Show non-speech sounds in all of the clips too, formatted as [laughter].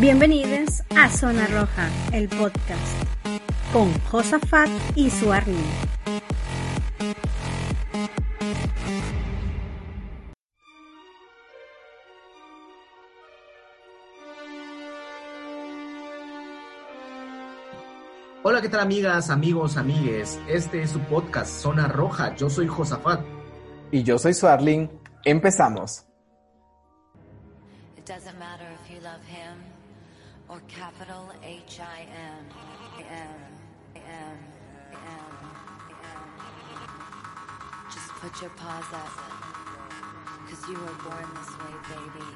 Bienvenidos a Zona Roja, el podcast, con Josafat y Suarni. Hola, ¿qué tal amigas, amigos, amigues? Este es su podcast Zona Roja. Yo soy Josafat. Y yo soy Suarlin. Empezamos. It doesn't matter capital H I M. M, M, M, M. Just put your paws up. Cause you were born this way, baby.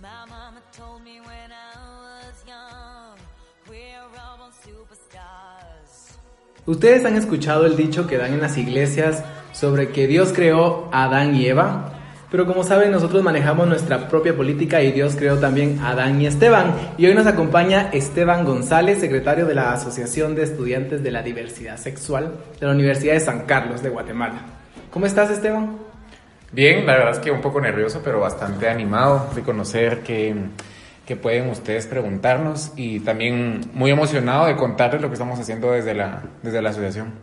My mama told me when I was young, we're all born superstars. ¿Ustedes han escuchado el dicho que dan en las iglesias sobre que Dios creó a Adán y Eva? Pero como saben, nosotros manejamos nuestra propia política y Dios creó también a Adán y Esteban. Y hoy nos acompaña Esteban González, secretario de la Asociación de Estudiantes de la Diversidad Sexual de la Universidad de San Carlos de Guatemala. ¿Cómo estás, Esteban? Bien, la verdad es que un poco nervioso, pero bastante animado de conocer que, que pueden ustedes preguntarnos y también muy emocionado de contarles lo que estamos haciendo desde la, desde la asociación.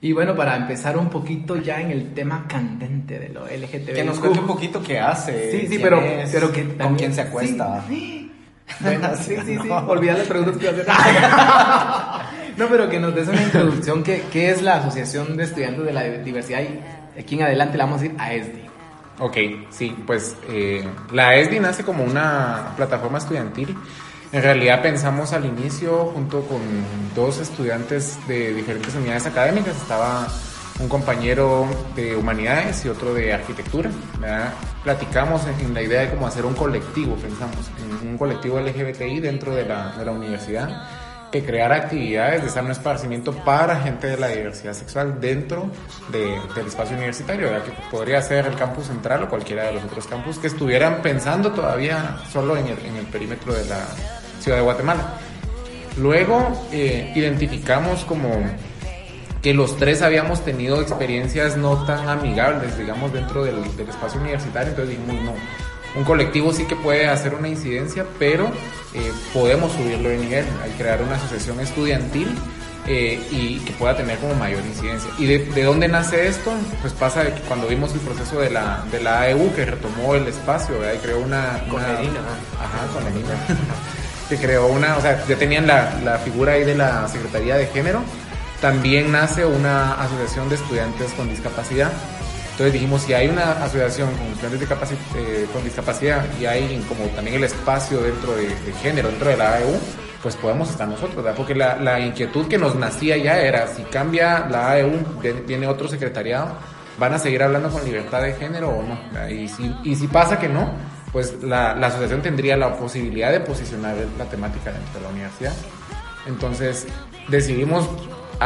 Y bueno, para empezar un poquito ya en el tema candente de lo LGTB. Que nos cuente un poquito qué hace. Sí, sí, pero, es, pero que con quién se acuesta. Sí. [laughs] Bueno, sí, [laughs] sí, sí. No. Olvidar las preguntas que iba a hacer. [laughs] No, pero que nos des una introducción. ¿Qué, qué es la Asociación de Estudiantes de la Diversidad? Y aquí en adelante le vamos a ir a ESDI. Ok, sí, pues eh, la ESDI nace como una plataforma estudiantil. En realidad pensamos al inicio junto con dos estudiantes de diferentes unidades académicas. Estaba un compañero de humanidades y otro de arquitectura. Platicamos en la idea de cómo hacer un colectivo, pensamos, en un colectivo LGBTI dentro de la, de la universidad que creara actividades de sano esparcimiento para gente de la diversidad sexual dentro de- del espacio universitario, ¿verdad? que podría ser el campus central o cualquiera de los otros campus que estuvieran pensando todavía solo en el, en el perímetro de la ciudad de Guatemala. Luego eh, identificamos como que los tres habíamos tenido experiencias no tan amigables, digamos, dentro del, del espacio universitario, entonces dijimos, no, un colectivo sí que puede hacer una incidencia, pero eh, podemos subirlo de nivel, hay que crear una asociación estudiantil eh, y que pueda tener como mayor incidencia. ¿Y de, de dónde nace esto? Pues pasa de que cuando vimos el proceso de la, de la AEU, que retomó el espacio, ¿verdad? y creó una... Con una- Medina. Ajá, con Medina. [laughs] que creó una, o sea, ya tenían la, la figura ahí de la Secretaría de Género, también nace una asociación de estudiantes con discapacidad. Entonces dijimos, si hay una asociación con estudiantes de eh, con discapacidad y hay como también el espacio dentro de, género, dentro de la AEU, pues podemos estar nosotros, ¿verdad? Porque la, inquietud que nos nacía ya era, si cambia la AEU, viene- otro secretariado, ¿van a seguir hablando con libertad de género o no? ¿verdad? Y si, y si pasa que no, pues la, la asociación tendría la posibilidad de posicionar la temática dentro de la universidad. Entonces decidimos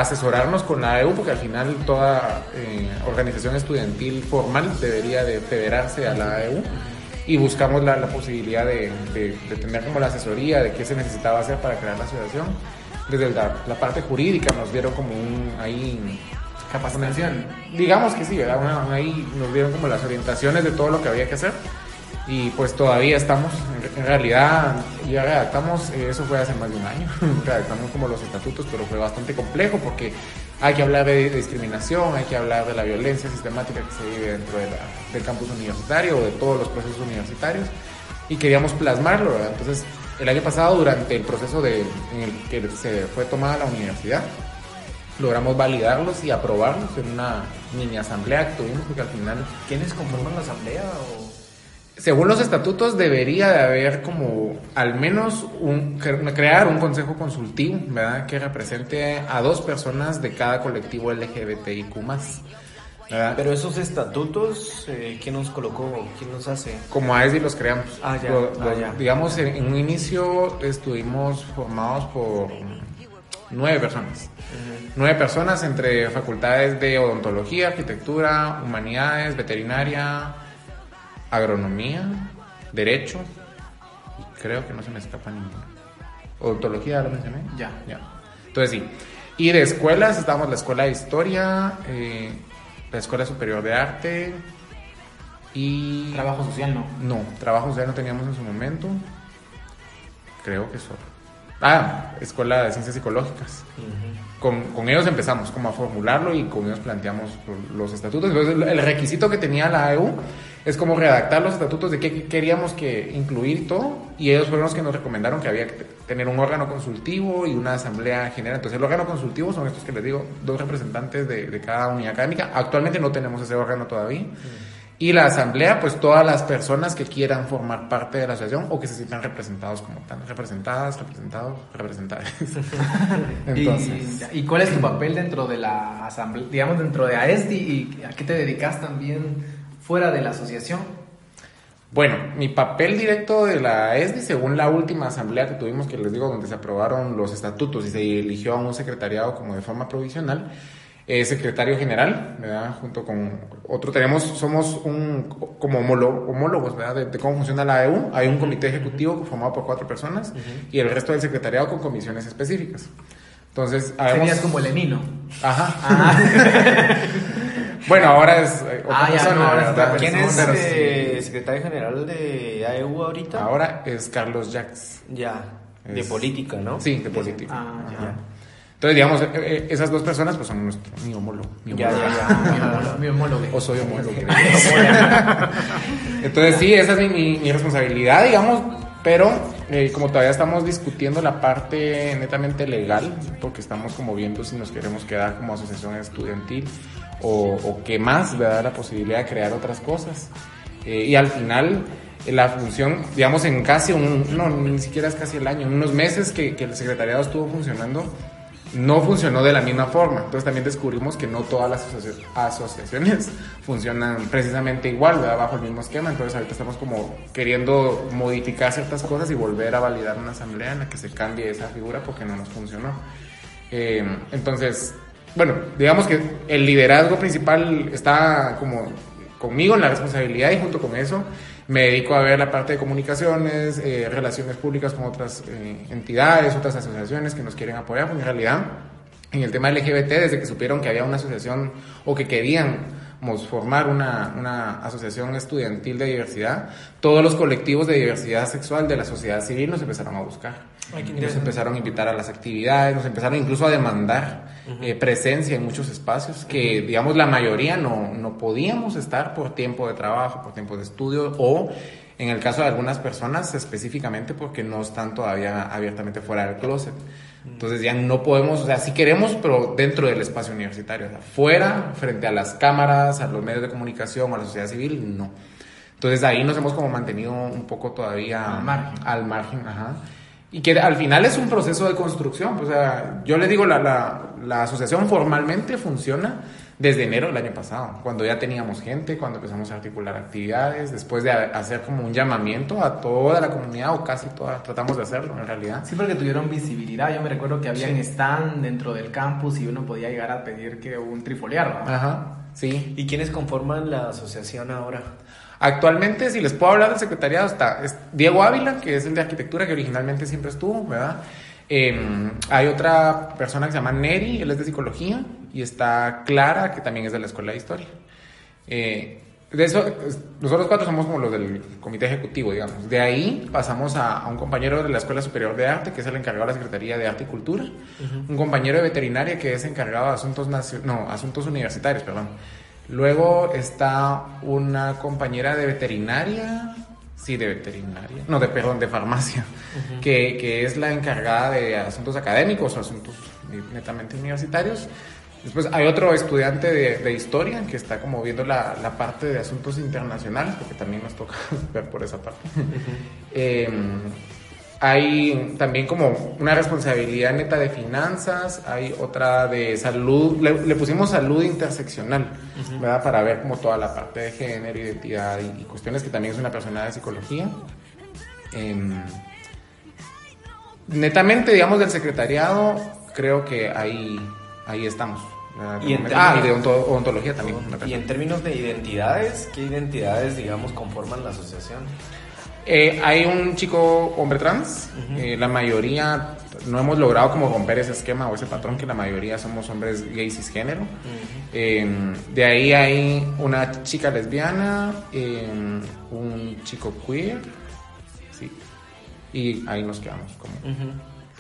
asesorarnos con la AEU porque al final toda eh, organización estudiantil formal debería de federarse a la AEU y buscamos la, la posibilidad de, de- de tener como la asesoría de qué se necesitaba hacer para crear la asociación. Desde la, la parte jurídica nos dieron como un ahí Capacitación. digamos que sí, ¿verdad? Ahí nos dieron como las orientaciones de todo lo que había que hacer y pues todavía estamos, en, realidad ya redactamos, eh, eso fue hace más de un año, [laughs] redactamos como los estatutos, pero fue bastante complejo porque hay que hablar de discriminación, hay que hablar de la violencia sistemática que se vive dentro de la- del campus universitario o de todos los procesos universitarios y queríamos plasmarlo, ¿verdad? Entonces, el año pasado, durante el proceso de, en el que se fue tomada la universidad, logramos validarlos y aprobarlos en una mini asamblea que tuvimos, porque al final ¿Quiénes conforman la asamblea? O... según los estatutos debería de haber como al menos un cre- crear un consejo consultivo, ¿verdad? Que represente a dos personas de cada colectivo LGBTIQ+. ¿verdad? Pero esos estatutos, eh, ¿quién nos colocó? ¿Quién nos hace? como AESDI los creamos. Ah, ya, Lo- ah, ya. Digamos, en, en un inicio estuvimos formados por nueve personas. Nueve personas entre facultades de odontología, arquitectura, humanidades, veterinaria, agronomía, derecho, y creo que no se me escapa ninguno. Odontología, ¿lo mencioné? Ya. Ya. Entonces sí. Y de escuelas, estábamos la Escuela de Historia, eh, la Escuela Superior de Arte y... Trabajo social, no. No, trabajo social no teníamos en su momento. Creo que solo. Ah, Escuela de Ciencias Psicológicas. Con, con ellos empezamos como a formularlo y con ellos planteamos los estatutos. Entonces, el- el requisito que tenía la AEU es como redactar los estatutos de qué queríamos que incluir todo. Y ellos fueron los que nos recomendaron que había que te- tener un órgano consultivo y una asamblea general. Entonces, el órgano consultivo son estos que les digo, dos representantes de, de cada unidad académica. Actualmente no tenemos ese órgano todavía. Y la asamblea, pues todas las personas que quieran formar parte de la asociación o que se sientan representados como tal, representadas, representados, representadas. [laughs] Entonces, ¿Y, ¿Y cuál es tu papel dentro de la asamblea, digamos, dentro de AESDI y a qué te dedicas también fuera de la asociación? bueno, mi papel directo de la ESDI, según la última asamblea que tuvimos, que les digo, donde se aprobaron los estatutos y se eligió a un secretariado como de forma provisional, es secretario general, ¿verdad? Junto con otro, tenemos, somos un, como homólogo- homólogos, ¿verdad? De, de cómo funciona la EU. Hay un comité ejecutivo formado por cuatro personas y el resto del secretariado con comisiones específicas. Entonces, habemos- Serías como el emino. Ajá. [laughs] bueno, ahora es eh, otra Ah, ya, persona, no, ahora es ¿Quién persona, es eh, secretario general de AEU ahorita? Ahora es Carlos Jax. Ya, de política, ¿no? Sí, de política. Ah, ya. Entonces, digamos, eh, eh, esas dos personas pues son nuestro, mi homólogo. Mi Ya, homólogo. ya, Mi ya. homólogo, mi homólogo. O soy homólogo. [laughs] Entonces sí, esa es mi, mi- mi responsabilidad, digamos, pero eh, como todavía estamos discutiendo la parte netamente legal, porque estamos como viendo si nos queremos quedar como asociación estudiantil o, o qué más, ¿verdad? La posibilidad de crear otras cosas. Eh, y al final, la función, digamos, en casi un, no, ni siquiera es casi el año, en unos meses que, que el secretariado estuvo funcionando, no funcionó de la misma forma. Entonces también descubrimos que no todas las asocia- asociaciones [laughs] funcionan precisamente igual, ¿verdad? bajo el mismo esquema. Entonces ahorita estamos como queriendo modificar ciertas cosas y volver a validar una asamblea en la que se cambie esa figura porque no nos funcionó. Eh, entonces, bueno, digamos que el liderazgo principal está como conmigo en la responsabilidad y junto con eso me dedico a ver la parte de comunicaciones, eh, relaciones públicas con otras eh, entidades, otras asociaciones que nos quieren apoyar, porque en realidad en el tema LGBT, desde que supieron que había una asociación o que queríamos formar una, una asociación estudiantil de diversidad, todos los colectivos de diversidad sexual de la sociedad civil nos empezaron a buscar. Y nos empezaron a invitar a las actividades, nos empezaron incluso a demandar eh, presencia en muchos espacios que, digamos, la mayoría no, no podíamos estar por tiempo de trabajo, por tiempo de estudio o, en el caso de algunas personas, específicamente porque no están todavía abiertamente fuera del closet. Entonces ya no podemos, o sea, sí queremos, pero dentro del espacio universitario, o sea, fuera, frente a las cámaras, a los medios de comunicación, a la sociedad civil, no. Entonces ahí nos hemos como mantenido un poco todavía Al margen. al margen, ajá. Y que al final es un proceso de construcción. O sea, yo le digo, la, la, la asociación formalmente funciona desde enero del año pasado, cuando ya teníamos gente, cuando empezamos a articular actividades, después de hacer como un llamamiento a toda la comunidad, o casi toda, tratamos de hacerlo en realidad. Sí, porque tuvieron visibilidad. Yo me recuerdo que había Sí. un stand dentro del campus y uno podía llegar a pedir que un trifoliar. ¿no? Ajá, sí. ¿Y quiénes conforman la asociación ahora? Actualmente, si les puedo hablar del secretariado, está es Diego Ávila, que es el de arquitectura, que originalmente siempre estuvo, ¿verdad? Eh, hay otra persona que se llama Neri, él es de psicología, y está Clara, que también es de la escuela de historia. Eh, de eso, es- nosotros cuatro somos como los del comité ejecutivo, digamos. De ahí pasamos a, a un compañero de la Escuela Superior de Arte, que es el encargado de la Secretaría de Arte y Cultura. Un compañero de veterinaria, que es encargado de asuntos, no, asuntos universitarios, perdón. Luego está una compañera de veterinaria, sí, de veterinaria, no, de, perdón, de farmacia, que, que es la encargada de asuntos académicos o asuntos netamente universitarios. Después hay otro estudiante de, de historia que está como viendo la, la parte de asuntos internacionales, porque también nos toca [laughs] ver por esa parte. Eh, hay también como una responsabilidad neta de finanzas, hay otra de salud, le, le pusimos salud interseccional, ¿verdad? Para ver como toda la parte de género, identidad y, y cuestiones que también es una persona de psicología. Em, netamente, digamos, del secretariado, creo que ahí, ahí estamos. Y en ah, de términos- onto- odontología también. Y en términos de identidades, ¿qué identidades, digamos, conforman la asociación? Eh, hay un chico hombre trans, eh, la mayoría no hemos logrado como romper ese esquema o ese patrón que la mayoría somos hombres gays cisgénero. Eh, de ahí hay una chica lesbiana, eh, un chico queer, sí, y ahí nos quedamos como.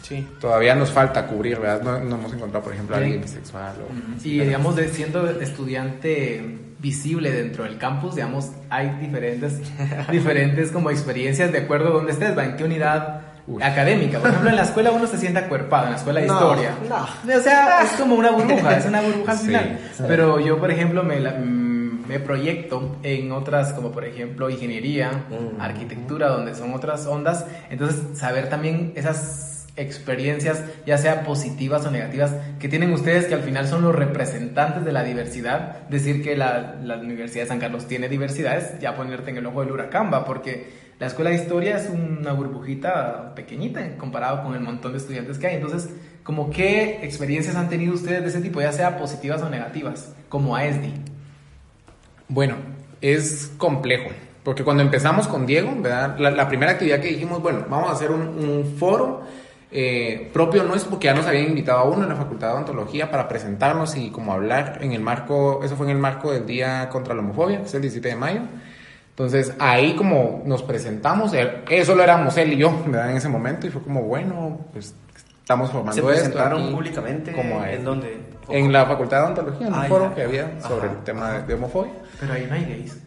Sí. Todavía nos falta cubrir, ¿verdad? No, no hemos encontrado, por ejemplo, a alguien bisexual o... Y digamos, de, siendo estudiante visible dentro del campus, digamos, hay diferentes, diferentes como experiencias de acuerdo a donde estés, ¿va? ¿En qué unidad Uy. académica? Por ejemplo, en la escuela uno se siente acuerpado, en la escuela de No, historia. no. O sea, es como una burbuja, es una burbuja al Sí, final. sí. Pero yo, por ejemplo, me, la- mm, me proyecto en otras, como por ejemplo, ingeniería, Mm. arquitectura, donde son otras ondas. Entonces, saber también esas experiencias, ya sea positivas o negativas, que tienen ustedes, que al final son los representantes de la diversidad. Decir que la, la Universidad de San Carlos tiene diversidad es ya ponerte en el ojo del huracán, ¿va? porque la escuela de historia es una burbujita pequeñita comparado con el montón de estudiantes que hay. Entonces, como qué experiencias han tenido ustedes de ese tipo, ya sea positivas o negativas, como AESDI? Bueno, es complejo, porque cuando empezamos con Diego. La, primera actividad que dijimos, bueno, vamos a hacer un foro eh, propio nuestro, porque ya nos habían invitado a uno en la Facultad de Odontología para presentarnos y como hablar en el marco, eso fue en el marco del Día contra la Homofobia, que es el 17 de mayo. Entonces ahí como nos presentamos, eh, solo éramos él y yo, ¿verdad? En ese momento, y fue como, bueno, pues estamos formando ¿Se esto presentaron aquí, públicamente? como ¿En dónde? En la Facultad de Odontología, en un foro que había sobre Ajá. el tema de, de homofobia. Pero ahí no hay gays.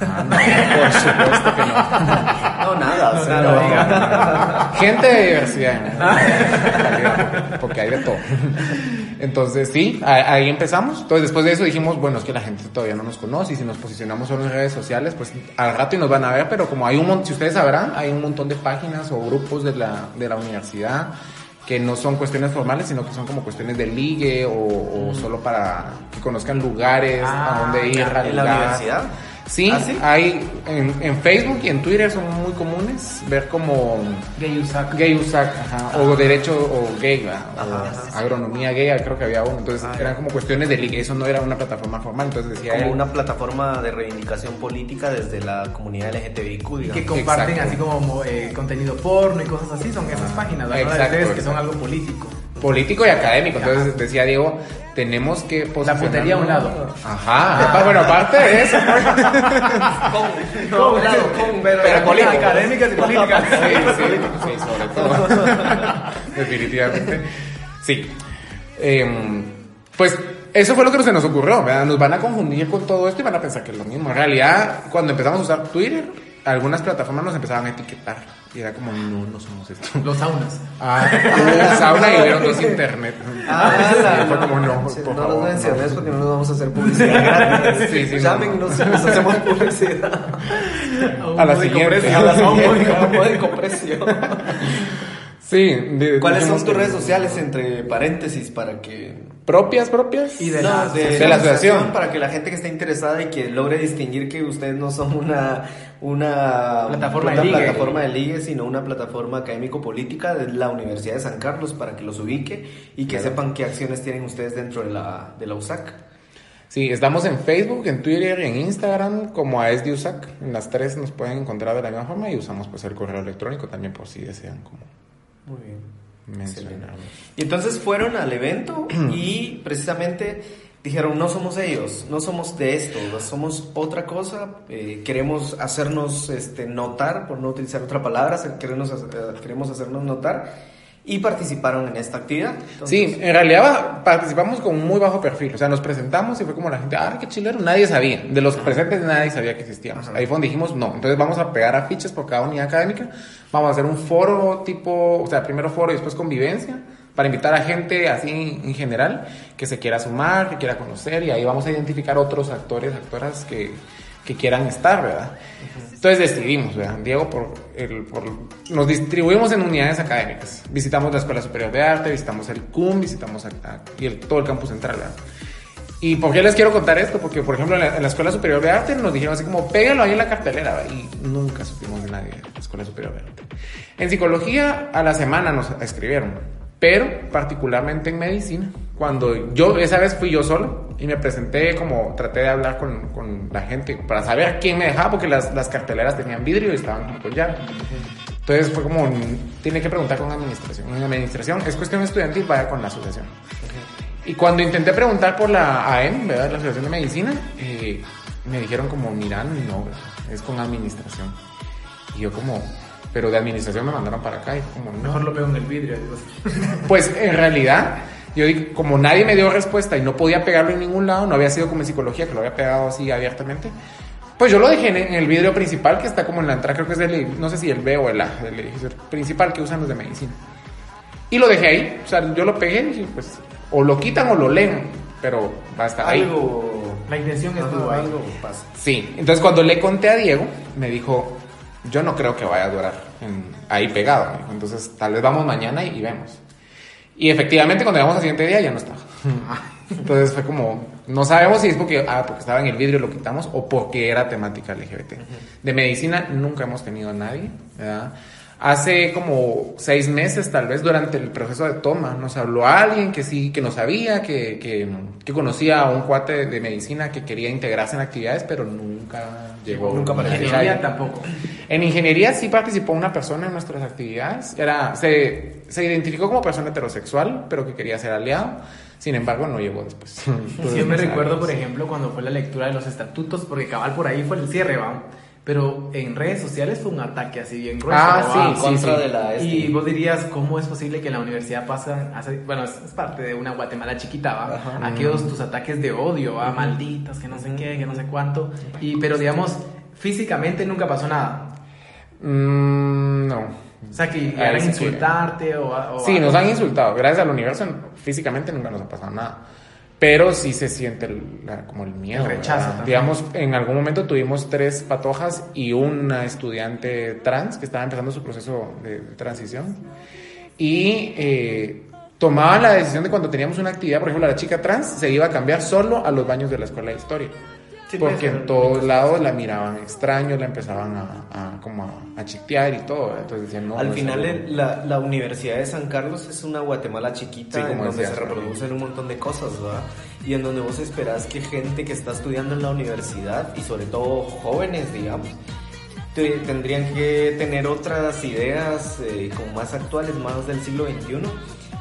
Ah, no, por supuesto que no. [laughs] No, no. Gente de diversidad, porque hay de todo. Entonces, sí, ahí empezamos. Entonces, después de eso dijimos, bueno, es que la gente todavía no nos conoce y si nos posicionamos solo en redes sociales, pues al rato y nos van a ver, pero como hay un montón, si ustedes sabrán, hay un montón de páginas o grupos de la, de la universidad que no son cuestiones formales, sino que son como cuestiones de ligue o, o solo para que conozcan lugares Ah, a donde ir, ¿En la universidad? Sí, ¿Ah, sí? hay en, en Facebook y en Twitter son muy comunes ver como Gay USAC. gay USAC, ajá, o derecho o gay, agronomía gay, creo que había uno. Entonces Ah, eran como cuestiones de ligue, eso no era una plataforma formal. Entonces decía Como él, una plataforma de reivindicación política desde la comunidad LGTBIQ, digamos. que comparten Exacto. así como eh, contenido porno y cosas así, son esas páginas, ¿verdad? Exacto, Ustedes que son algo político. Político y académico. Entonces decía Diego, tenemos que La putería a un lado. Ajá, bueno, aparte de eso, pues, [laughs] No, claro, con, pero, Pero política. académicas y políticas. Sí, sí, sí, sobre todo. [laughs] Definitivamente. Sí. Em, pues eso fue lo que se nos ocurrió, ¿verdad? Nos van a confundir con todo esto y van a pensar que es lo mismo. En realidad, cuando empezamos a usar Twitter, algunas plataformas nos empezaban a etiquetar. Y era como, no, no somos esto. Los saunas. Ah, hubo sauna y vieron dos internet. Ah, Y fue como, no, Sí, por no favor. nos menciones no. porque no nos vamos a hacer publicidad gratis. Sí, sí, no, Llámenos nos hacemos publicidad. A la siguiente. A la siguiente, a módico precio. Sí. de- ¿Cuáles son tus redes sociales entre paréntesis para que Propias, propias. Y de No, la- de la asociación. para que la gente que esté interesada y que logre distinguir que ustedes no son una una Plataforma una de ligue. plataforma de ligue, sino una plataforma académico-política de la Universidad de San Carlos para que los ubique y que Claro. sepan qué acciones tienen ustedes dentro de la, de la USAC. Sí, estamos en Facebook, en Twitter y en Instagram como AESDIUSAC. En las tres nos pueden encontrar de la misma forma y usamos pues el correo electrónico también por si desean como Muy bien. Y entonces fueron al evento y precisamente dijeron, no somos ellos, no somos de esto, somos otra cosa, eh, queremos hacernos este, notar, por no utilizar otra palabra, queremos, eh, queremos hacernos notar y participaron en esta actividad. Entonces, Sí, en realidad participamos con muy bajo perfil. O sea, nos presentamos y fue como la gente, ah, qué chilero. Nadie sabía. De los presentes nadie sabía que existíamos. Ahí fue donde dijimos, no. Entonces vamos a pegar afiches por cada unidad académica. Vamos a hacer un foro tipo, o sea, primero foro y después convivencia, para invitar a gente así en general que se quiera sumar, que quiera conocer y ahí vamos a identificar otros actores, actoras que, que quieran estar, ¿verdad? Entonces decidimos, ¿verdad? Diego, por el, por, nos distribuimos en unidades académicas. Visitamos la Escuela Superior de Arte, visitamos el CUM, visitamos a- a- y el, todo el campus central, ¿verdad? ¿Y por qué les quiero contar esto? Porque, por ejemplo, en la, en la Escuela Superior de Arte nos dijeron así como, pégalo ahí en la cartelera, ¿verdad? y nunca supimos de nadie de la Escuela Superior de Arte. En psicología, a la semana nos escribieron, pero particularmente en medicina. Cuando yo, esa vez fui yo solo y me presenté como, traté de hablar con, con la gente para saber quién me dejaba, porque las, las carteleras tenían vidrio y estaban como con llave. Entonces fue como, tiene que preguntar con administración. En administración es cuestión estudiantil, vaya con la asociación. Y cuando intenté preguntar por la AEM, ¿verdad? La Asociación de Medicina, eh, me dijeron como, mira, no, es con administración. Y yo como, pero de administración me mandaron para acá y como, no. Mejor lo veo en el vidrio. Pues en realidad, yo dije, como nadie me dio respuesta y no podía pegarlo en ningún lado, no había sido como en psicología, que lo había pegado así abiertamente, pues yo lo dejé en, el vidrio principal que está como en la entrada, creo que es el, no sé si el B o el A, el edificio principal que usan los de medicina. Y lo dejé ahí, o sea, yo lo pegué y dije, pues, o lo quitan o lo leen, pero va a estar ahí. Algo. La intención estuvo ahí. algo pasa. Sí, entonces cuando le conté a Diego, me dijo, yo no creo que vaya a durar en- ahí pegado. Entonces tal vez vamos mañana y, y vemos. Y efectivamente cuando llegamos al siguiente día ya no estaba. [laughs] Entonces fue como, no sabemos si es porque, ah, porque estaba en el vidrio y lo quitamos o porque era temática LGBT. De medicina nunca hemos tenido a nadie, ¿verdad? Hace como seis meses, tal vez, durante el proceso de toma, nos habló alguien que sí, que no sabía, que, que, que conocía a un cuate de medicina que quería integrarse en actividades, pero nunca llegó. Nunca apareció. Ingeniería tampoco. En ingeniería sí participó una persona en nuestras actividades. Era, se, se identificó como persona heterosexual, pero que quería ser aliado. Sin embargo, no llegó después. [laughs] Yo me recuerdo, por ejemplo, cuando fue la lectura de los estatutos, porque cabal por ahí fue el cierre, ¿va? Pero en redes sociales fue un ataque así bien grueso. Ah, sí, en contra sí. de la este. Y vos dirías, ¿cómo es posible que en la universidad pasan, hace- bueno, es, es parte de una Guatemala chiquita, ¿va? Ajá. Aquellos tus ataques de odio, ¿va? Malditos, que no sé qué, que no sé cuánto. Y, pero digamos, físicamente nunca pasó nada. Mm, no. O sea, que Ahí llegaran a sí que- insultarte o, o Sí, algo. nos han insultado. Gracias al universo, físicamente nunca nos ha pasado nada. Pero sí se siente el- la- como el miedo. El rechazo. Digamos, en algún momento tuvimos tres patojas y una estudiante trans que estaba empezando su proceso de, de transición. Y eh, tomaban la decisión de cuando teníamos una actividad, por ejemplo, la chica trans se iba a cambiar solo a los baños de la escuela de historia. Sí, porque en todos lados la miraban extraño, la empezaban a, a- como a, a y todo. ¿verdad? Entonces decían, no. Al no final, el- la, la Universidad de San Carlos es una Guatemala chiquita Sí, en donde decías, se reproducen un montón de cosas, ¿verdad? Y en donde vos esperás que gente que está estudiando en la universidad, y sobre todo jóvenes, digamos, te- tendrían que tener otras ideas eh, como más actuales, más del siglo XXI,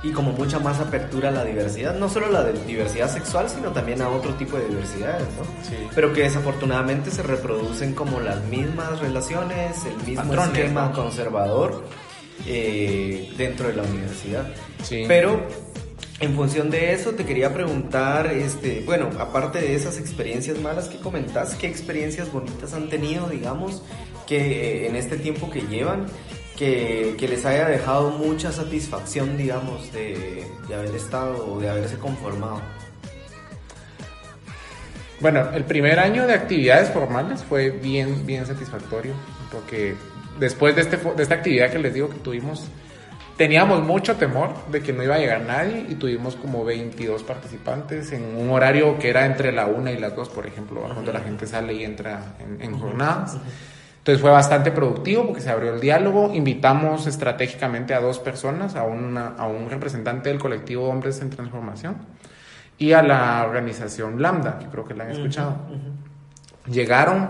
y como mucha más apertura a la diversidad, no solo la de diversidad sexual, sino también a otro tipo de diversidades, ¿no? Sí. Pero que desafortunadamente se reproducen como las mismas relaciones, el mismo Patrones, esquema ¿no? conservador eh, dentro de la universidad. Sí. Pero en función de eso te quería preguntar, este, bueno, aparte de esas experiencias malas que comentás, ¿qué experiencias bonitas han tenido, digamos, que eh, en este tiempo que llevan, que, que les haya dejado mucha satisfacción, digamos, de, de haber estado o de haberse conformado? Bueno, el primer año de actividades formales fue bien, bien satisfactorio, porque después de, este, de esta actividad que les digo que tuvimos, teníamos mucho temor de que no iba a llegar nadie y tuvimos como 22 participantes en un horario que era entre la una y las dos, por ejemplo, cuando la gente sale y entra en, en jornadas. Entonces fue bastante productivo porque se abrió el diálogo, invitamos estratégicamente a dos personas, a, una, a un representante del colectivo Hombres en Transformación y a la organización Lambda, que creo que la han escuchado. Llegaron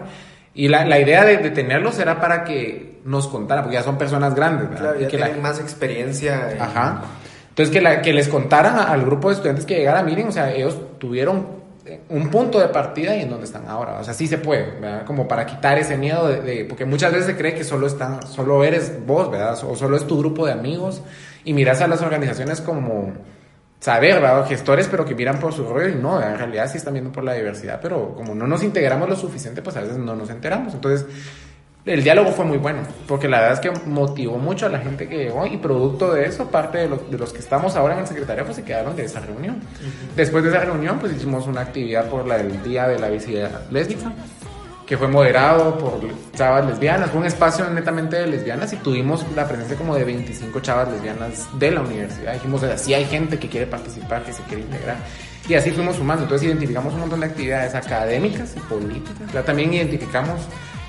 y la, la idea de, de tenerlos era para que nos contaran, porque ya son personas grandes, ¿verdad? Claro, Y ya que la- tienen más experiencia. en- Ajá. Entonces, que, la- que les contaran a- al grupo de estudiantes que llegara, miren, o sea, ellos tuvieron un punto de partida y en donde están ahora. O sea, sí se puede, ¿verdad? Como para quitar ese miedo de, porque muchas veces se cree que solo están, solo eres vos, ¿verdad? O solo es tu grupo de amigos y miras a las organizaciones como saber, ¿verdad? Gestores, pero que miran por su rollo y no, en realidad sí están viendo por la diversidad, pero como no nos integramos lo suficiente, pues a veces no nos enteramos. Entonces, el diálogo fue muy bueno, porque la verdad es que motivó mucho a la gente que llegó y producto de eso, parte de los, de los que estamos ahora en el secretariado pues se quedaron de esa reunión. Después de esa reunión pues hicimos una actividad por la, el Día de la Visibilidad Lésbica, que fue moderado por chavas lesbianas, fue un espacio netamente de lesbianas y tuvimos la presencia como de 25 chavas lesbianas de la universidad. Dijimos, así hay gente que quiere participar, que se quiere integrar. Y así fuimos sumando. Entonces identificamos un montón de actividades académicas y políticas. Ya también identificamos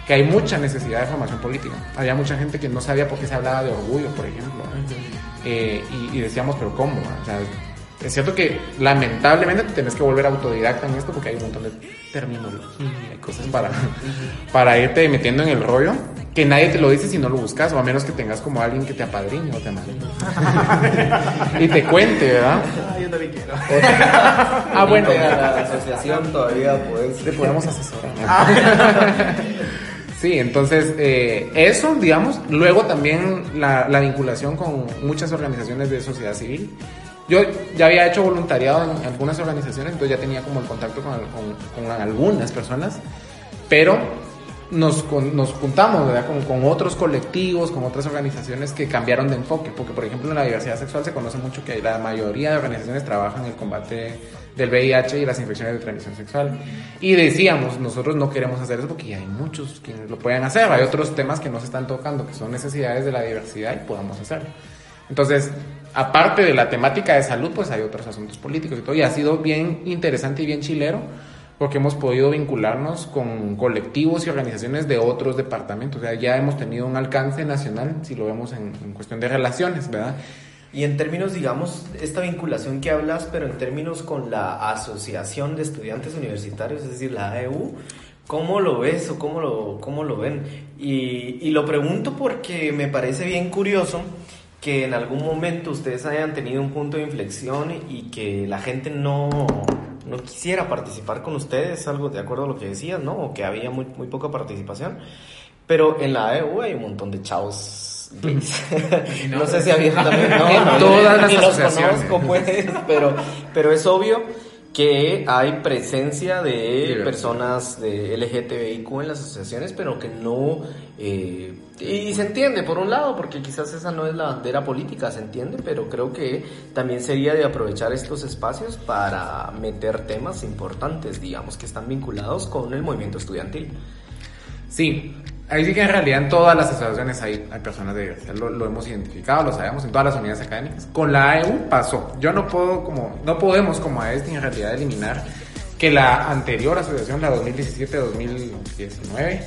que hay mucha necesidad de formación política. Había mucha gente que no sabía por qué se hablaba de orgullo, por ejemplo. Eh, y, y decíamos, pero ¿cómo? O sea, es cierto que lamentablemente te tenés que volver autodidacta en esto porque hay un montón de terminología y cosas para, para irte metiendo en el rollo que nadie te lo dice si no lo buscas o a menos que tengas como alguien que te apadrine o te amadrine y te cuente, ¿verdad? Ah, yo también quiero. Ah, bueno. a la asociación todavía pues. Te podemos asesorar. [laughs] Sí, entonces eh, eso, digamos, luego también la, la vinculación con muchas organizaciones de sociedad civil. Yo ya había hecho voluntariado en algunas organizaciones, entonces ya tenía como el contacto con, con- con algunas personas, pero nos, con- nos juntamos ¿verdad? Con, otros colectivos, con otras organizaciones que cambiaron de enfoque, porque por ejemplo en la diversidad sexual se conoce mucho que la mayoría de organizaciones trabajan en el combate del VIH y las infecciones de transmisión sexual. Y decíamos, nosotros no queremos hacer eso porque ya hay muchos quienes lo pueden hacer, hay otros temas que no se están tocando, que son necesidades de la diversidad y podamos hacerlo. Entonces, aparte de la temática de salud, pues hay otros asuntos políticos y todo. Y ha sido bien interesante y bien chilero porque hemos podido vincularnos con colectivos y organizaciones de otros departamentos. O sea, ya hemos tenido un alcance nacional, si lo vemos en, en cuestión de relaciones, ¿verdad? Y en términos, digamos, esta vinculación que hablas, pero en términos con la Asociación de Estudiantes Universitarios, es decir, la AEU, ¿cómo lo ves o cómo lo, cómo lo ven? Y, y lo pregunto porque me parece bien curioso que en algún momento ustedes hayan tenido un punto de inflexión y que la gente no, no quisiera participar con ustedes, algo de acuerdo a lo que decías, ¿no? O que había muy, muy poca participación. Pero en la AEU hay un montón de chavos gays. [laughs] no sé si había [laughs] también. No, no, todas las ni los conozco, pues, pero, pero es obvio que hay presencia de personas de LGTBIQ en las asociaciones, pero que no... eh, y se entiende, por un lado, porque quizás esa no es la bandera política, se entiende, pero creo que también sería de aprovechar estos espacios para meter temas importantes, digamos, que están vinculados con el movimiento estudiantil. Sí, ahí sí que en realidad en todas las asociaciones hay, hay personas de diversidad, lo, lo hemos identificado, lo sabemos, en todas las unidades académicas. Con la AEU pasó. Yo no puedo como, no podemos como a este en realidad eliminar que la anterior asociación, la 2017-2019,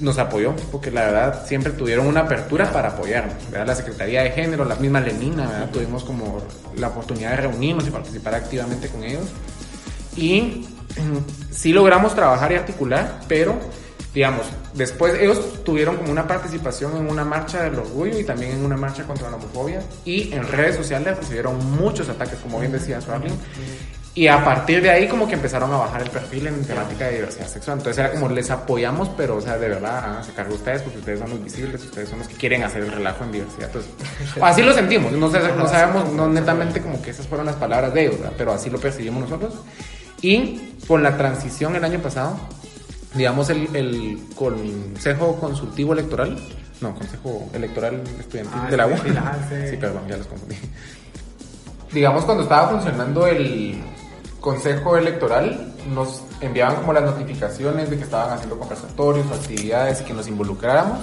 nos apoyó, porque la verdad siempre tuvieron una apertura para apoyarnos. ¿verdad? La Secretaría de Género, la misma Lenina, ¿verdad? tuvimos como la oportunidad de reunirnos y participar activamente con ellos. Y mm, sí logramos trabajar y articular, pero digamos, después ellos tuvieron como una participación en una marcha del orgullo y también en una marcha contra la homofobia y en redes sociales recibieron muchos ataques, como bien decía Swarling. Y a partir de ahí como que empezaron a bajar el perfil en temática de diversidad sexual. Entonces era como les apoyamos, pero o sea, de verdad, háganse cargo ustedes porque ustedes son los visibles, ustedes son los que quieren hacer el relajo en diversidad. Entonces, [laughs] así lo sentimos, no, no sabemos, no netamente como que esas fueron las palabras de ellos, ¿verdad? pero así lo percibimos nosotros. Y con la transición el año pasado, digamos, el, el Consejo Consultivo Electoral, no, Consejo Electoral Estudiantil Ah, de la U. [laughs] sí, perdón, ya los confundí. Digamos, cuando estaba funcionando el Consejo Electoral, nos enviaban como las notificaciones de que estaban haciendo conversatorios o actividades y que nos involucráramos.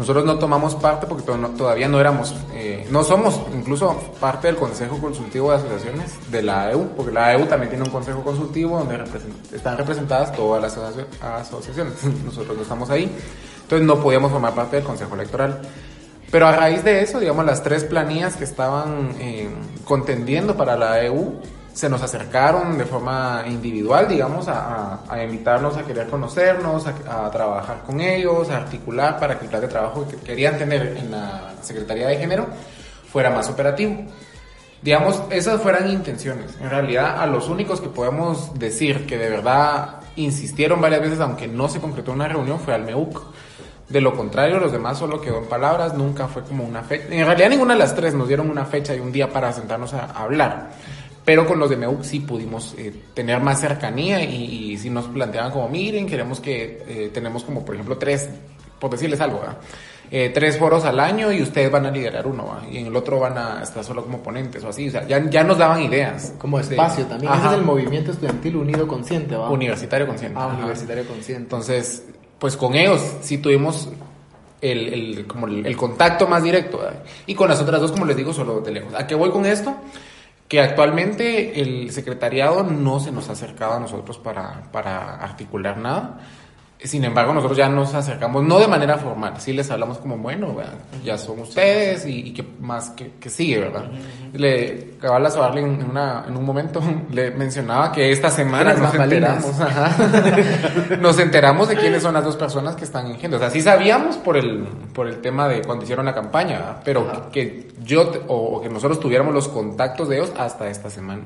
Nosotros no tomamos parte porque todavía no éramos, eh, no somos incluso parte del Consejo Consultivo de Asociaciones de la AEU, porque la AEU también tiene un Consejo Consultivo donde represent- están representadas todas las asociaciones. [laughs] Nosotros no estamos ahí, entonces no podíamos formar parte del Consejo Electoral. Pero a raíz de eso, digamos, las tres planillas que estaban eh, contendiendo para la EU se nos acercaron de forma individual, digamos, a, a- a invitarnos a querer conocernos, a, a trabajar con ellos, a articular para que el plan de trabajo que querían tener en la Secretaría de Género fuera más operativo. Digamos, esas fueran intenciones. En realidad, a los únicos que podemos decir que de verdad insistieron varias veces, aunque no se concretó una reunión, fue al MEUC. De lo contrario, los demás solo quedó en palabras, nunca fue como una fecha. En realidad, ninguna de las tres nos dieron una fecha y un día para sentarnos a hablar. Pero con los de MEUC sí pudimos eh, tener más cercanía y, y sí nos planteaban como, miren, queremos que eh, tenemos como, por ejemplo, tres por decirles algo, ¿verdad? Eh, tres foros al año y ustedes van a liderar uno, ¿va? y en el otro van a estar solo como ponentes o así, o sea, ya, ya nos daban ideas. Como espacio también. Ese es el movimiento estudiantil unido consciente, ¿va? Universitario consciente. Ah, ajá. universitario consciente. Entonces, pues con ellos sí tuvimos el, el- como el, el contacto más directo. Y con las otras dos, como les digo, solo de lejos. ¿A qué voy con esto? Que actualmente el secretariado no se nos acercaba a nosotros para, para articular nada. Sin embargo, nosotros ya nos acercamos, no de manera formal, sí les hablamos como, bueno, vean, ya son ustedes y, y que más que, que sigue, ¿verdad? Le, cabal a Sobarle en, una, en un momento [laughs] le mencionaba que esta semana nos enteramos, ajá, [laughs] nos enteramos de quiénes son las dos personas que están en Gendo. O sea, sí sabíamos por el, por el tema de cuando hicieron la campaña, ¿verdad? pero que, que yo o, o que nosotros tuviéramos los contactos de ellos hasta esta semana.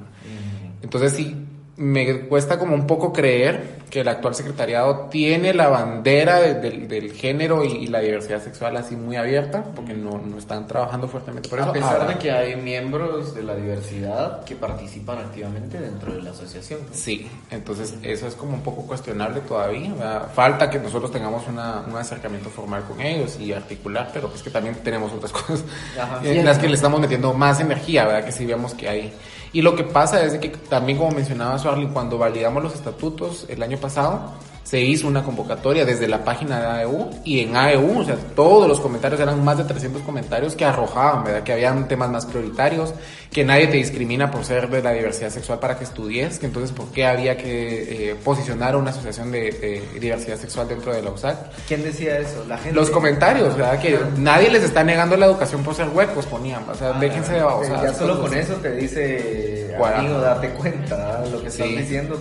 Entonces sí, me cuesta como un poco creer que el actual secretariado tiene la bandera de- del- del género y, y la diversidad sexual así muy abierta, porque no, no están trabajando fuertemente por eso. A pesar Ahora, de que hay miembros de la diversidad que participan activamente dentro de la asociación. ¿no? Sí, entonces eso es como un poco cuestionable todavía. ¿verdad? Falta que nosotros tengamos una, un acercamiento formal con ellos y articular, pero es que también tenemos otras [laughs] cosas Ajá. en las que le estamos metiendo más energía, ¿verdad? Que sí vemos que hay. Y lo que pasa es de que también, como mencionaba Cuando validamos los estatutos el año pasado, se hizo una convocatoria desde la página de AEU y en AEU, o sea, todos los comentarios eran más de 300 comentarios que arrojaban, ¿verdad? Que habían temas más prioritarios, que nadie te discrimina por ser de la diversidad sexual para que estudies, que entonces por qué había que eh, posicionar una asociación de, de diversidad sexual dentro de la USAC. ¿Quién decía eso? La gente. Los comentarios, ¿verdad? Que nadie les está negando la educación por ser huecos, ponían, o sea, Ah, déjense de babosadas. Ya solo con eso te dice, amigo, date cuenta lo que estás Sí. diciendo.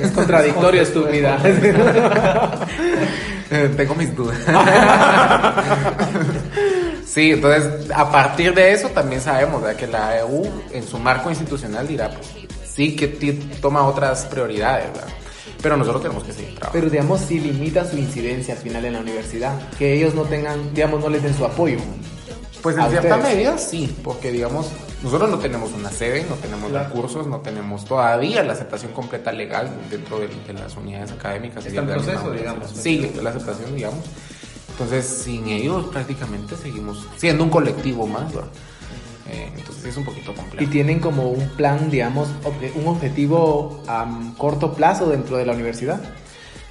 Es contradictorio, estúpida. Eh, Tengo mis dudas. sí, entonces a partir de eso también sabemos ¿verdad? que la EU en su marco institucional dirá, pues sí que toma otras prioridades, ¿verdad? Pero nosotros tenemos que seguir trabajando. Pero digamos, si limita su incidencia al final en la universidad, que ellos no tengan, digamos, no les den su apoyo. Pues en cierta ustedes. medida sí, porque digamos, nosotros no tenemos una sede, no tenemos recursos, no tenemos todavía la aceptación completa legal dentro de, de las unidades académicas. y Está en proceso, digamos. Sí, la aceptación, digamos. Entonces, sin ellos prácticamente seguimos siendo un colectivo más, ¿verdad? Eh, entonces es un poquito Y complejo. tienen como un plan, digamos, un objetivo a corto plazo dentro de la universidad.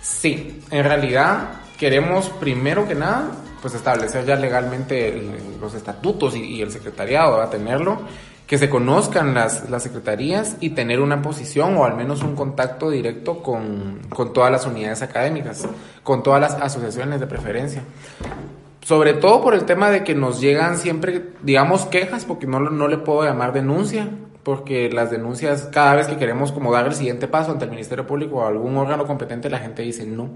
Sí, en realidad queremos primero que nada pues establecer ya legalmente el- los estatutos y, y el secretariado, a tenerlo, que se conozcan las, las secretarías y tener una posición o al menos un contacto directo con, con todas las unidades académicas, con todas las asociaciones de preferencia. Sobre todo por el tema de que nos llegan siempre, digamos, quejas, porque no, no le puedo llamar denuncia, porque las denuncias, cada vez que queremos como dar el siguiente paso ante el Ministerio Público o algún órgano competente, la gente dice no,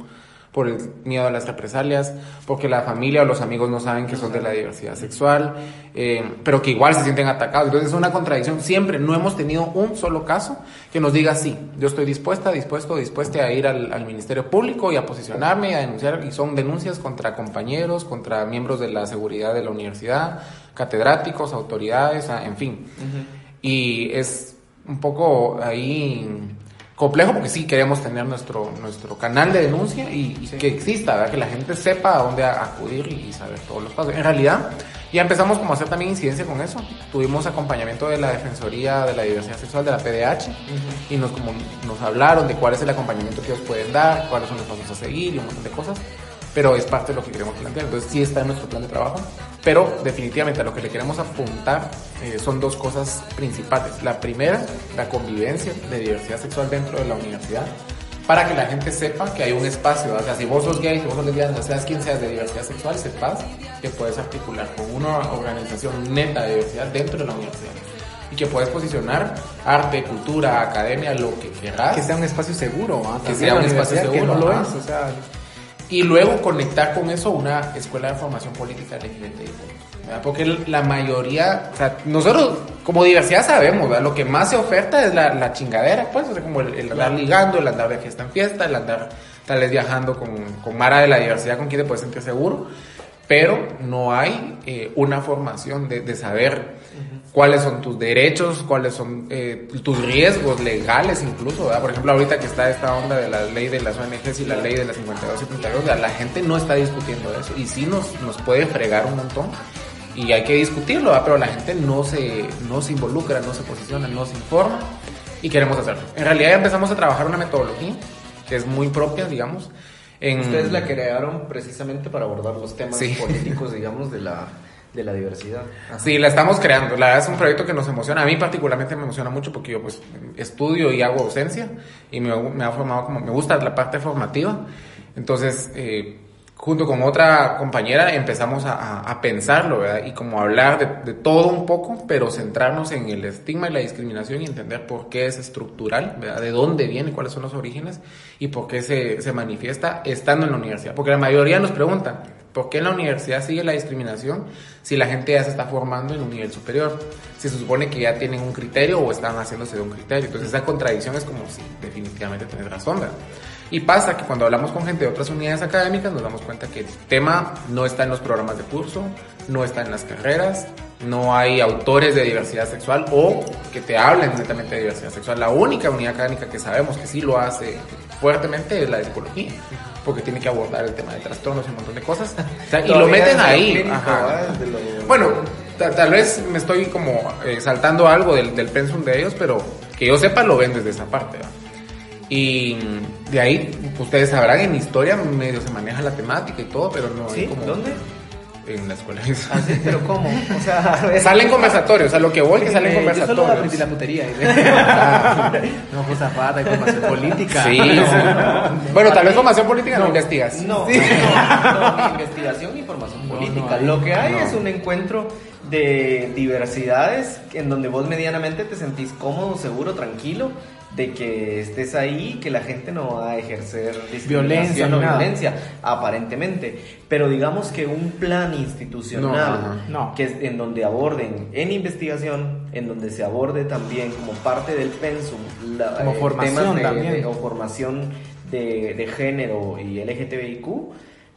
por el miedo a las represalias, porque la familia o los amigos no saben que son de la diversidad sexual, eh, pero que igual se sienten atacados. Entonces es una contradicción. Siempre no hemos tenido un solo caso que nos diga sí, yo estoy dispuesta, dispuesto, dispuesta a ir al, al Ministerio Público y a posicionarme y a denunciar. Y son denuncias contra compañeros, contra miembros de la seguridad de la universidad, catedráticos, autoridades, en fin. Y es un poco ahí complejo porque sí queremos tener nuestro, nuestro canal de denuncia y, y que exista, ¿verdad? que la gente sepa a dónde acudir y saber todos los pasos. En realidad, ya empezamos como a hacer también incidencia con eso. Tuvimos acompañamiento de la Defensoría de la Diversidad Sexual de la PDH y nos, como, nos hablaron de cuál es el acompañamiento que ellos pueden dar, cuáles son los pasos a seguir y un montón de cosas. Pero es parte de lo que queremos plantear. Entonces sí está en nuestro plan de trabajo. Pero definitivamente a lo que le queremos apuntar eh, son dos cosas principales. La primera, la convivencia de diversidad sexual dentro de la universidad. Para que la gente sepa que hay un espacio. ¿verdad? O sea, si vos sos gay, si vos sos lesbiana, seas quien seas de diversidad sexual, sepas que puedes articular con una organización neta de diversidad dentro de la universidad. Y que puedes posicionar arte, cultura, academia, lo que quieras. Que sea un espacio seguro, ¿ah? Que sea un espacio seguro, Que no lo es, o sea, y luego conectar con eso una escuela de formación política LGBTI. ¿verdad? Porque la mayoría, o sea, nosotros como diversidad sabemos, ¿verdad? lo que más se oferta es la, la chingadera, pues, o sea, como el, el andar ligando, el andar de fiesta en fiesta, el andar tal vez viajando con, con Mara de la diversidad con quien te puedes sentir seguro, pero no hay eh, una formación de, de saber cuáles son tus derechos, cuáles son eh, tus riesgos legales incluso, ¿verdad? Por ejemplo, ahorita que está esta onda de la ley de las ONGs y la ley de la 5272, ¿verdad? la gente no está discutiendo eso y sí nos, nos puede fregar un montón y hay que discutirlo, ¿verdad? pero la gente no se, no se involucra, no se posiciona, no se informa y queremos hacerlo. En realidad ya empezamos a trabajar una metodología que es muy propia, digamos. En... Ustedes la crearon precisamente para abordar los temas Sí. políticos, [laughs] digamos, de la, de la diversidad. Sí, la estamos creando. La es un proyecto que nos emociona. A mí particularmente me emociona mucho porque yo pues estudio y hago docencia y me, me ha formado como me gusta la parte formativa. Entonces, eh, junto con otra compañera empezamos a, a- a pensarlo, ¿verdad? Y como hablar de, de todo un poco, pero centrarnos en el estigma y la discriminación y entender por qué es estructural, ¿verdad? De dónde viene, cuáles son los orígenes y por qué se, se manifiesta estando en la universidad. Porque la mayoría nos pregunta, ¿por qué en la universidad sigue la discriminación si la gente ya se está formando en un nivel superior? Se supone que ya tienen un criterio o están haciéndose de un criterio. Entonces esa contradicción es como si definitivamente tenés razón. Y pasa que cuando hablamos con gente de otras unidades académicas nos damos cuenta que el tema no está en los programas de curso, no está en las carreras, no hay autores de diversidad sexual o que te hablen netamente de diversidad sexual. La única unidad académica que sabemos que sí lo hace fuertemente es la de psicología, porque tiene que abordar el tema de trastornos y un montón de cosas. Y lo meten ahí. clínico, ajá. ¿verdad? De lo- Bueno, ta- tal vez me estoy como eh, saltando algo del, del pensum de ellos, pero que yo sepa lo ven desde esa parte. Y de ahí, ustedes sabrán, en historia medio se maneja la temática y todo, pero no hay ¿Sí? como... ¿Dónde? En la escuela. [laughs] Ah, sí, pero ¿cómo? O sea. Salen conversatorios, a lo que voy, que salen Eh, yo solo aprendí conversatorios. la putería. [laughs] no, Josafata, información política. Sí, sí. Bueno, tal vez formación política no, investigas. No, no, no, ni investigación ni formación No, política. no, Lo que hay no. es un encuentro de diversidades en donde vos medianamente te sentís cómodo, seguro, tranquilo de que estés ahí, que la gente no va a ejercer Violencia, discriminación o ni nada. violencia, aparentemente. Pero digamos que un plan institucional No. No. que es en donde aborden en investigación, en donde se aborde también como parte del pensum la- Como eh, formación temas de- también. de- o formación de, de género y LGTBIQ,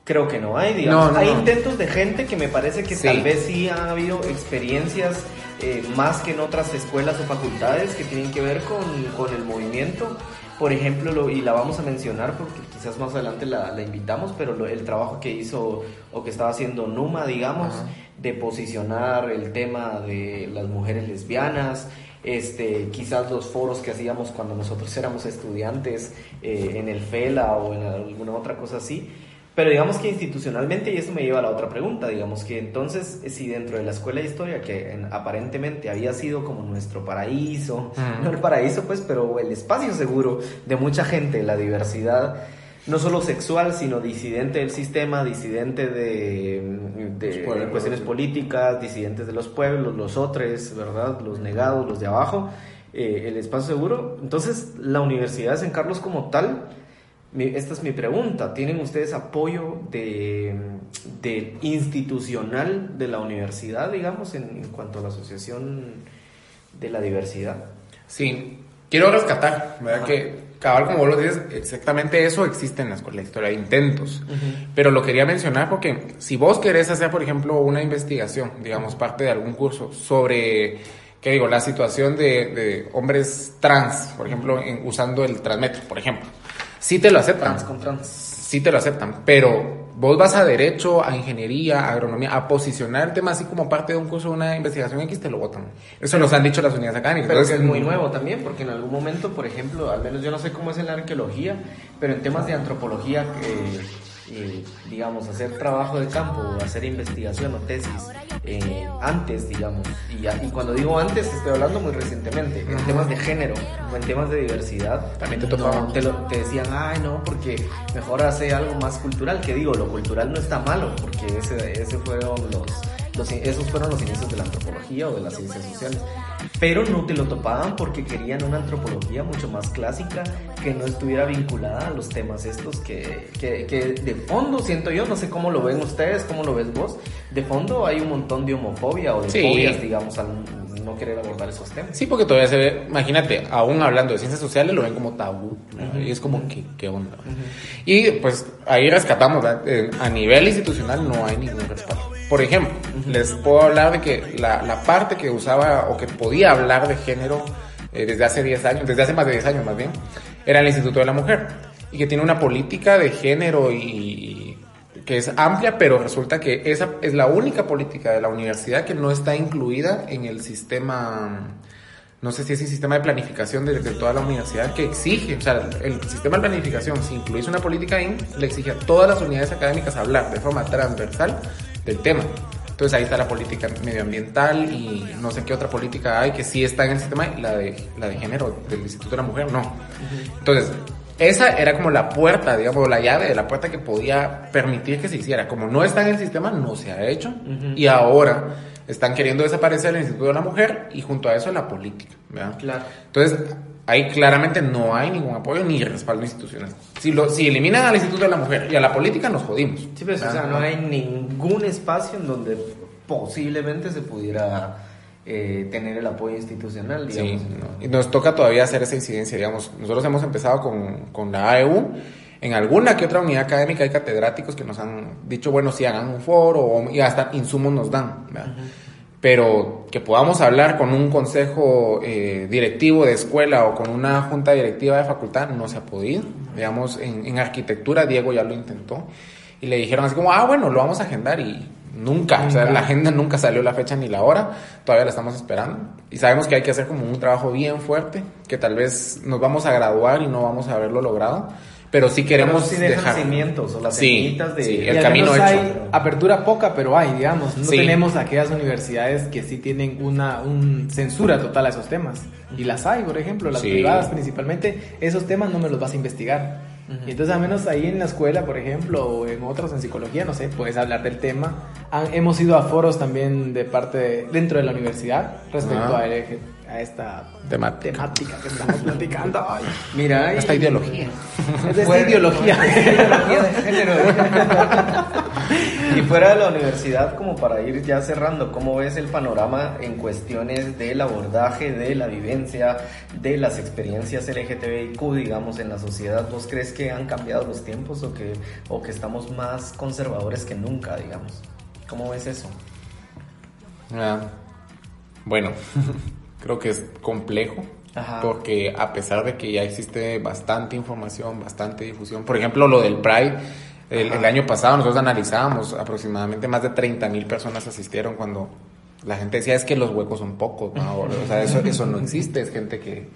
creo que no hay, digamos. No, no, hay no. intentos de gente que me parece que Sí. tal vez sí han habido experiencias eh, más que en otras escuelas o facultades que tienen que ver con, con el movimiento. Por ejemplo, lo- y la vamos a mencionar porque quizás más adelante la, la invitamos, pero lo- el trabajo que hizo o que estaba haciendo Numa, digamos, Ajá. de posicionar el tema de las mujeres lesbianas, este, quizás los foros que hacíamos cuando nosotros éramos estudiantes eh, en el FELA o en alguna otra cosa así. Pero digamos que institucionalmente, y eso me lleva a la otra pregunta, digamos que entonces, si dentro de la escuela de historia, que en- aparentemente había sido como nuestro paraíso, no el paraíso pues, pero el espacio seguro de mucha gente, la diversidad, no solo sexual, sino disidente del sistema, disidente de, de cuestiones políticas, disidentes de los pueblos, los otros, ¿verdad? Los negados, los de abajo, eh, el espacio seguro. Entonces, la Universidad de San Carlos como tal, mi- esta es mi pregunta, ¿tienen ustedes apoyo de, de institucional de la universidad, digamos, en, en cuanto a la asociación de la diversidad? Sí, quiero rescatar, ¿verdad? Que cabal como vos lo dices, exactamente eso existe en la escuela de historia, intentos. Pero lo quería mencionar porque si vos querés hacer, por ejemplo, una investigación, digamos, parte de algún curso sobre, ¿qué digo?, la situación de, de hombres trans, por ejemplo, en- usando el transmetro, por ejemplo. Sí te lo aceptan. Trans con trans. Sí te lo aceptan, pero vos vas a derecho, a ingeniería, a agronomía, a posicionar el tema así como parte de un curso de una investigación X, te lo votan. Eso nos han dicho las unidades académicas. Pero que Entonces, es muy nuevo también, porque en algún momento, por ejemplo, al menos yo no sé cómo es en la arqueología, pero en temas de antropología, eh, eh, digamos, hacer trabajo de campo, hacer investigación o tesis, eh, antes, digamos, y, y cuando digo antes, estoy hablando muy recientemente, en temas de género o en temas de diversidad, También te no, topaban. te, lo- te decían, ay, no, porque mejor hace algo más cultural, que digo, lo cultural no está malo, porque ese, ese fueron los, los- esos fueron los inicios de la antropología o de las ciencias sociales. Pero no te lo topaban porque querían una antropología mucho más clásica que no estuviera vinculada a los temas estos que, que, que de fondo siento yo, no sé cómo lo ven ustedes, cómo lo ves vos, de fondo hay un montón de homofobia o de Sí. fobias, digamos, al no querer abordar esos temas. Sí, porque todavía se ve, imagínate, aún hablando de ciencias sociales, lo ven como tabú. ¿no? Y es como, ¿qué, qué onda? Y pues ahí rescatamos, ¿verdad? Eh, a nivel institucional no hay ningún respaldo. Por ejemplo, les puedo hablar de que la, la parte que usaba o que podía hablar de género eh, desde hace 10 años, desde hace más de 10 años más bien, era el Instituto de la Mujer. Y que tiene una política de género y que es amplia, pero resulta que esa es la única política de la universidad que no está incluida en el sistema, no sé si es el sistema de planificación de, de toda la universidad que exige, o sea, el sistema de planificación, si incluís una política ahí, le exige a todas las unidades académicas hablar de forma transversal del tema. Entonces ahí está la política medioambiental y no sé qué otra política hay que sí está en el sistema, la de, la de género del Instituto de la Mujer, no. Entonces, esa era como la puerta, digamos, la llave de la puerta que podía permitir que se hiciera. Como no está en el sistema, no se ha hecho. Y ahora están queriendo desaparecer el Instituto de la Mujer y junto a eso la política. ¿verdad? Claro. Entonces, ahí claramente no hay ningún apoyo ni respaldo institucional. Si, lo, si eliminan al Instituto de la Mujer y a la política, nos jodimos. Sí, pues, o sea, no hay ningún espacio en donde posiblemente se pudiera eh, tener el apoyo institucional, digamos. Sí, no. y nos toca todavía hacer esa incidencia, digamos. Nosotros hemos empezado con, con la AEU. En alguna que otra unidad académica hay catedráticos que nos han dicho, bueno, sí, hagan un foro o, y hasta insumos nos dan. ¿verdad? Pero que podamos hablar con un consejo eh, directivo de escuela o con una junta directiva de facultad no se ha podido. Digamos, en, en arquitectura Diego ya lo intentó y le dijeron así como, ah, bueno, lo vamos a agendar y nunca, o sea, la agenda nunca salió la fecha ni la hora, todavía la estamos esperando y sabemos que hay que hacer como un trabajo bien fuerte, que tal vez nos vamos a graduar y no vamos a haberlo logrado, pero sí queremos Pero sí dejan dejar cimientos o las Sí, de... sí, el camino hecho. hay apertura poca, pero hay, digamos. No tenemos aquellas universidades que sí tienen una un censura total a esos temas. Y las hay, por ejemplo, las privadas principalmente. Esos temas no me los vas a investigar. Y entonces, al menos ahí en la escuela, por ejemplo, o en otros, en psicología, no sé, puedes hablar del tema. Han- hemos ido a foros también de parte de- dentro de la universidad respecto Ah. a, el- a esta Temática. temática que estamos platicando. [laughs] Ay, Mira, Esta ideología. Es de esta ideología. [laughs] ideología de género. y fuera de la universidad, como para ir ya cerrando, ¿cómo ves el panorama en cuestiones del abordaje, de la vivencia, de las experiencias LGTBIQ, digamos, en la sociedad? ¿Vos crees que han cambiado los tiempos o que, o que estamos más conservadores que nunca, digamos? ¿Cómo ves eso? Ah, bueno, [laughs] creo que es complejo. Ajá. Porque a pesar de que ya existe bastante información, bastante difusión, por ejemplo, lo del Pride, el, el año pasado nosotros analizábamos, aproximadamente más de 30 mil personas asistieron cuando la gente decía es que los huecos son pocos, ¿no? o sea, eso, eso no existe, es gente que,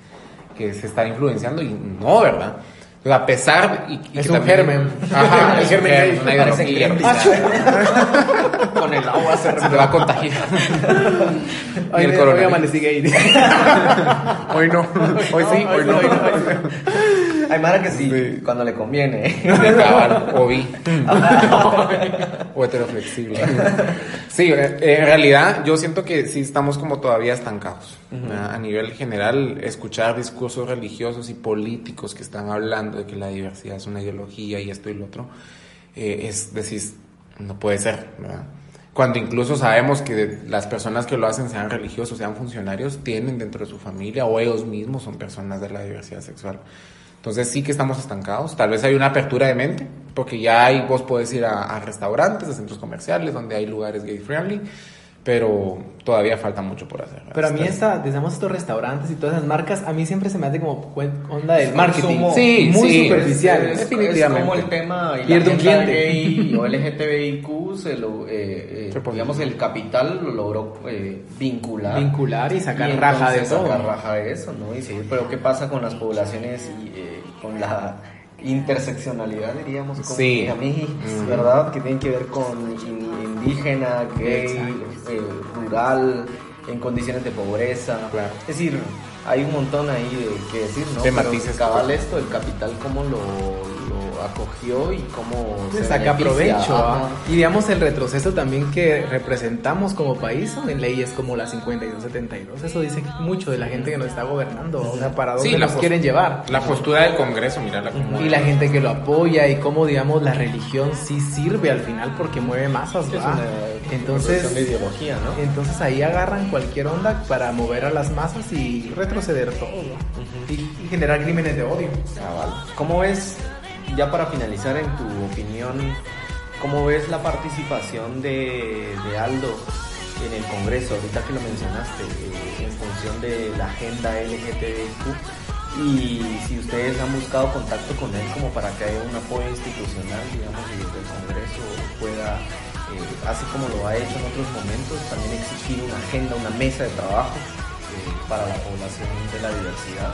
que se está influenciando y no, ¿verdad? O sea, a pesar y, y Es que un también- germen. Ajá, [laughs] un germen una gremlins. [laughs] Con el agua se te va a contagiar. [laughs] Y Hoy, el hoy amanecí gay. Hoy no, hoy sí, hoy no. Hay Mara que sí, Sí. cuando le conviene. O bi. o heteroflexible. Sí, eh, en realidad yo siento que sí estamos como todavía estancados. A nivel general, escuchar discursos religiosos y políticos que están hablando de que la diversidad es una ideología y esto y lo otro, eh, es decir, no puede ser, ¿verdad? Cuando incluso sabemos que las personas que lo hacen, sean religiosos, sean funcionarios, tienen dentro de su familia o ellos mismos son personas de la diversidad sexual. Entonces sí que estamos estancados. Tal vez hay una apertura de mente, porque ya hay, vos podés ir a, a restaurantes, a centros comerciales, donde hay lugares gay friendly, pero todavía falta mucho por hacer. Pero a mí Está- esta, digamos, estos restaurantes y todas esas marcas, a mí siempre se me hace como onda del marketing. Sí, muy sí. superficial. Es, es Definitivamente. como el tema y Pierde la un cliente. gay [laughs] o LGTBIQ, se lo, eh, eh, pone- digamos, el capital lo logró eh, vincular. Vincular y sacar Y raja de todo. sacar raja de eso, ¿no? Y sí, pero ¿qué pasa con las poblaciones y eh, con la interseccionalidad, diríamos, como Sí. mí. ¿verdad? Que tiene que ver con in- indígena, gay, eh, rural, en condiciones de pobreza. Claro. Es decir, hay un montón ahí de que decir, ¿no? De Pero matices. cabal esto, el capital, cómo lo acogió y cómo se saca beneficia. provecho. Ajá. ¿ah? Y digamos el retroceso también que representamos como país son en leyes como la 5272. Eso dice mucho de la gente que nos está gobernando. O sea, para dónde Sí, la nos quieren llevar. La postura del Congreso, mirala como... Y la gente que lo apoya y cómo, digamos, la religión sí sirve al final porque mueve masas, Es una Entonces, de ideología, ¿no? entonces ahí agarran cualquier onda para mover a las masas y retroceder todo, ¿va? y, y generar crímenes de odio. Cabal. ¿Cómo ves, ya para finalizar, en tu opinión, ¿cómo ves la participación de, Aldo en el Congreso? Ahorita que lo mencionaste, eh, en función de la agenda LGTBIQ. Y si ustedes han buscado contacto con él como para que haya un apoyo institucional, digamos, y desde el Congreso pueda, eh, así como lo ha hecho en otros momentos, también exigir una agenda, una mesa de trabajo eh, para la población de la diversidad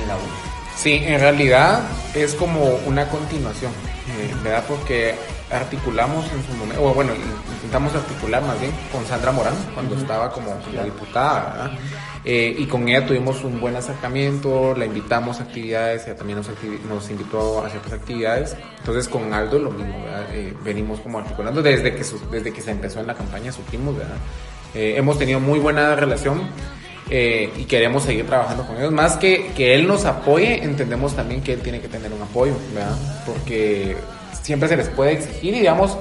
en la U. Sí, en realidad es como una continuación, eh, ¿verdad? Porque articulamos en su momento, o bueno, intentamos articular más bien con Sandra Morán cuando estaba como, como diputada, ¿verdad? Eh, y con ella tuvimos un buen acercamiento, la invitamos a actividades, ella también nos, activi- nos invitó a ciertas actividades. Entonces con Aldo lo mismo. Eh, venimos como articulando desde que, su- desde que se empezó en la campaña, supimos, ¿verdad? Eh, hemos tenido muy buena relación eh, y queremos seguir trabajando con ellos. Más que que él nos apoye, entendemos también que él tiene que tener un apoyo, ¿verdad? Porque siempre se les puede exigir y digamos,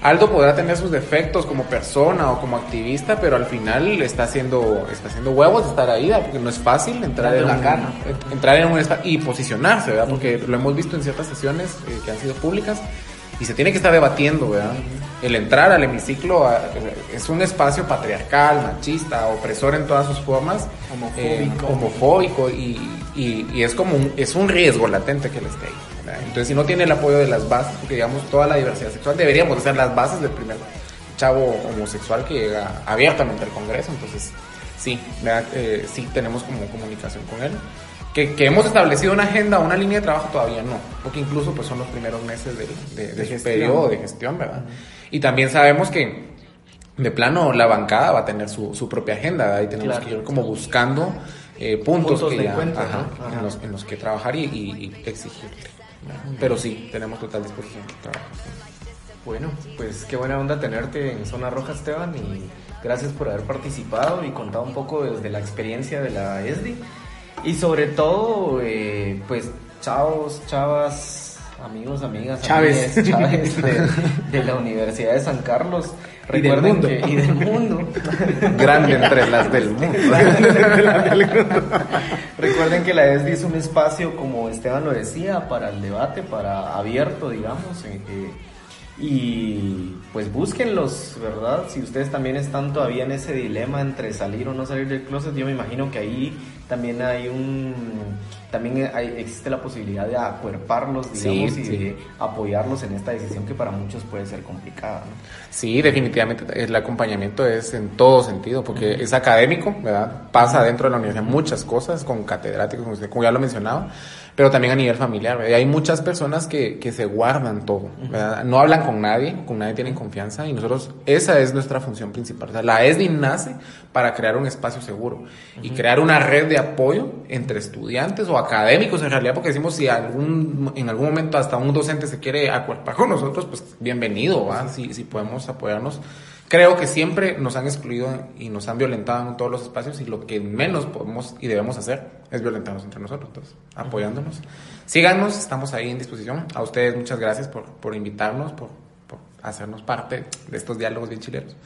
Aldo podrá tener sus defectos como persona o como activista, pero al final está haciendo, está haciendo huevos de estar ahí, ¿verdad? porque no es fácil entrar en, la un, cara. entrar en un y posicionarse, ¿verdad? Porque lo hemos visto en ciertas sesiones eh, que han sido públicas y se tiene que estar debatiendo, ¿verdad? El entrar al hemiciclo a- es un espacio patriarcal, machista, opresor en todas sus formas, Homofóbico. eh, homofóbico y, y- y es como un, es un riesgo latente que él esté ahí. ¿verdad? Entonces, si no tiene el apoyo de las bases, porque digamos toda la diversidad sexual deberíamos de ser las bases del primer chavo homosexual que llega abiertamente al Congreso, entonces sí. Eh, sí tenemos como comunicación con él. Que, que hemos establecido una agenda, una línea de trabajo todavía no, porque incluso pues son los primeros meses de, de, de su gestión. periodo de gestión, ¿verdad? Y también sabemos que de plano la bancada va a tener su, su propia agenda, ¿verdad? y tenemos Claro. que ir como buscando eh, puntos, Puntos que de ya- encuentro, ajá, ¿no? Ajá. En, los, en los que trabajar y, y-. Pero sí, tenemos total disposición de trabajar. Bueno, pues qué buena onda tenerte en Zona Roja, Esteban, y gracias por haber participado y contado un poco desde la experiencia de la ESDI. Y sobre todo, eh, pues, chavos, chavas, amigos, amigas, amigues, chaves [laughs] de, de la Universidad de San Carlos. Y del mundo. que- y del mundo. [laughs] [laughs] Grande entre las del mundo. Recuerden que la ESDI es un espacio, como Esteban lo decía, para el debate, para abierto, digamos. eh, eh, y pues búsquenlos, ¿verdad? Si ustedes también están todavía en ese dilema entre salir o no salir del closet, yo me imagino que ahí también hay un... También hay- existe la posibilidad de acuerparlos, Sí, digamos, y sí. de apoyarlos en esta decisión que para muchos puede ser complicada. ¿no? Sí, definitivamente el acompañamiento es en todo sentido, porque es académico, ¿verdad? Pasa dentro de la universidad muchas cosas con catedráticos, como usted- como ya lo mencionaba, pero también a nivel familiar. ¿verdad? Y hay muchas personas que, que se guardan todo, ¿verdad? No hablan con nadie, con nadie tienen confianza y nosotros, esa es nuestra función principal. O sea, la ESDI nace para crear un espacio seguro y crear una red de apoyo entre estudiantes o académicos en realidad, porque decimos si algún, en algún momento hasta un docente se quiere acuerpar con nosotros, pues bienvenido, ¿va? Si, si podemos apoyarnos. Creo que siempre nos han excluido y nos han violentado en todos los espacios y lo que menos podemos y debemos hacer es violentarnos entre nosotros, entonces, apoyándonos. Síganos, estamos ahí en disposición. A ustedes muchas gracias por, por invitarnos, por, por hacernos parte de estos diálogos bien chileros.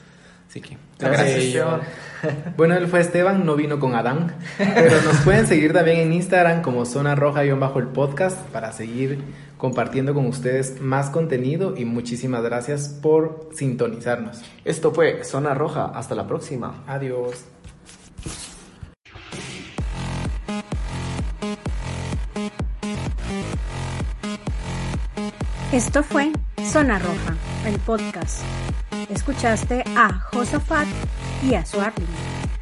Así que, muchas Gracias, gracias. [laughs] Esteban. Bueno, él fue Esteban, no vino con Adán, pero nos pueden seguir también en Instagram como Zona Roja-bajo el podcast para seguir compartiendo con ustedes más contenido y muchísimas gracias por sintonizarnos. Esto fue Zona Roja. Hasta la próxima. Adiós. Esto fue Zona Roja, el podcast. Escuchaste a Josafat y a su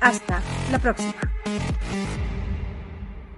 Hasta la próxima.